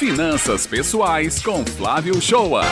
Finanças Pessoais com Flávio Shoa.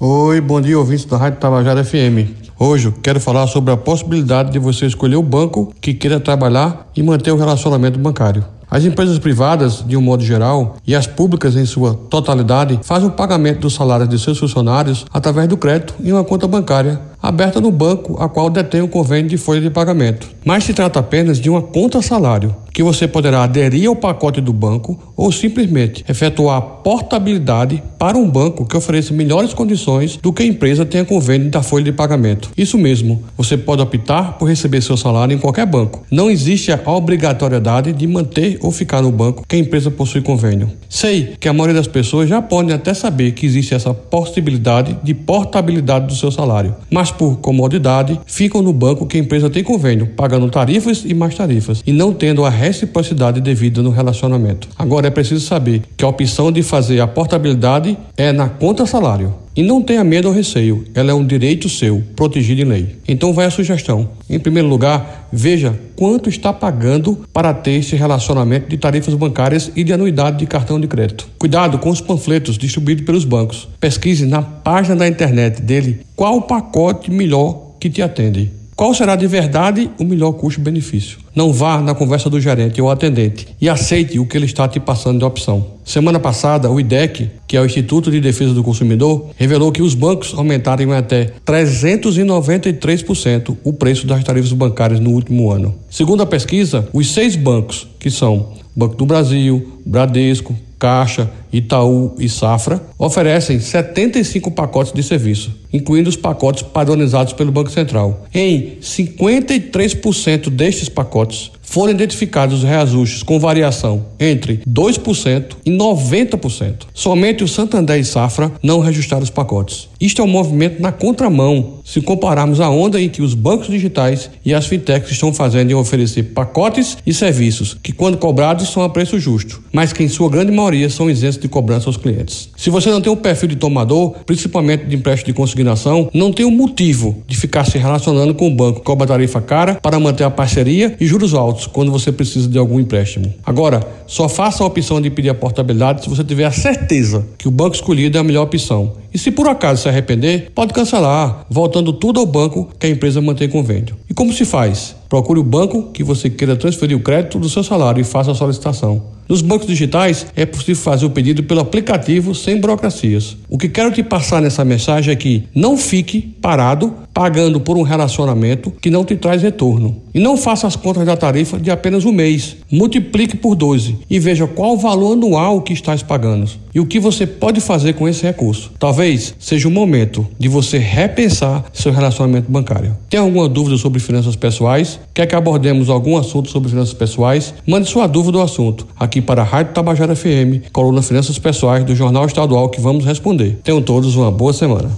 Oi, bom dia, ouvintes da Rádio Tabajara FM. Hoje quero falar sobre a possibilidade de você escolher o banco que queira trabalhar e manter o relacionamento bancário. As empresas privadas, de um modo geral, e as públicas em sua totalidade, fazem o pagamento dos salários de seus funcionários através do crédito em uma conta bancária aberta no banco a qual detém o convênio de folha de pagamento. Mas se trata apenas de uma conta salário, que você poderá aderir ao pacote do banco ou simplesmente efetuar portabilidade para um banco que ofereça melhores condições do que a empresa tenha convênio da folha de pagamento. Isso mesmo, você pode optar por receber seu salário em qualquer banco. Não existe a obrigatoriedade de manter ou ficar no banco que a empresa possui convênio. Sei que a maioria das pessoas já podem até saber que existe essa possibilidade de portabilidade do seu salário, mas por comodidade ficam no banco que a empresa tem convênio, pagando tarifas e mais tarifas e não tendo a reciprocidade devida no relacionamento. Agora é preciso saber que a opção de fazer a portabilidade é na conta salário. E não tenha medo ou receio, ela é um direito seu, protegido em lei. Então vai a sugestão. Em primeiro lugar, veja quanto está pagando para ter esse relacionamento de tarifas bancárias e de anuidade de cartão de crédito. Cuidado com os panfletos distribuídos pelos bancos. Pesquise na página da internet dele qual o pacote melhor que te atende. Qual será de verdade o melhor custo-benefício? Não vá na conversa do gerente ou atendente e aceite o que ele está te passando de opção. Semana passada, o IDEC, que é o Instituto de Defesa do Consumidor, revelou que os bancos aumentaram em até 393% o preço das tarifas bancárias no último ano. Segundo a pesquisa, os seis bancos, que são Banco do Brasil, Bradesco, Caixa, Itaú e Safra oferecem 75 pacotes de serviço, incluindo os pacotes padronizados pelo Banco Central. Em 53% destes pacotes, foram identificados reajustes com variação entre 2% e 90%. Somente o Santander e Safra não reajustaram os pacotes. Isto é um movimento na contramão, se compararmos a onda em que os bancos digitais e as fintechs estão fazendo em oferecer pacotes e serviços que, quando cobrados, são a preço justo, mas que, em sua grande maioria, são isentos de cobrança aos clientes. Se você não tem um perfil de tomador, principalmente de empréstimo de consignação, não tem um motivo de ficar se relacionando com o banco que cobra tarifa cara para manter a parceria e juros altos quando você precisa de algum empréstimo. Agora, só faça a opção de pedir a portabilidade se você tiver a certeza que o banco escolhido é a melhor opção. E se por acaso se arrepender, pode cancelar, voltando tudo ao banco que a empresa mantém convênio. E como se faz? Procure o banco que você queira transferir o crédito do seu salário e faça a solicitação. Nos bancos digitais é possível fazer o pedido pelo aplicativo sem burocracias. O que quero te passar nessa mensagem é que não fique parado pagando por um relacionamento que não te traz retorno. E não faça as contas da tarifa de apenas um mês. Multiplique por 12 e veja qual o valor anual que estás pagando e o que você pode fazer com esse recurso. Talvez seja o momento de você repensar seu relacionamento bancário. Tem alguma dúvida sobre finanças pessoais? Quer que abordemos algum assunto sobre finanças pessoais? Mande sua dúvida do assunto aqui para a Rádio Tabajara FM, coluna Finanças Pessoais do Jornal Estadual que vamos responder. Tenham todos uma boa semana.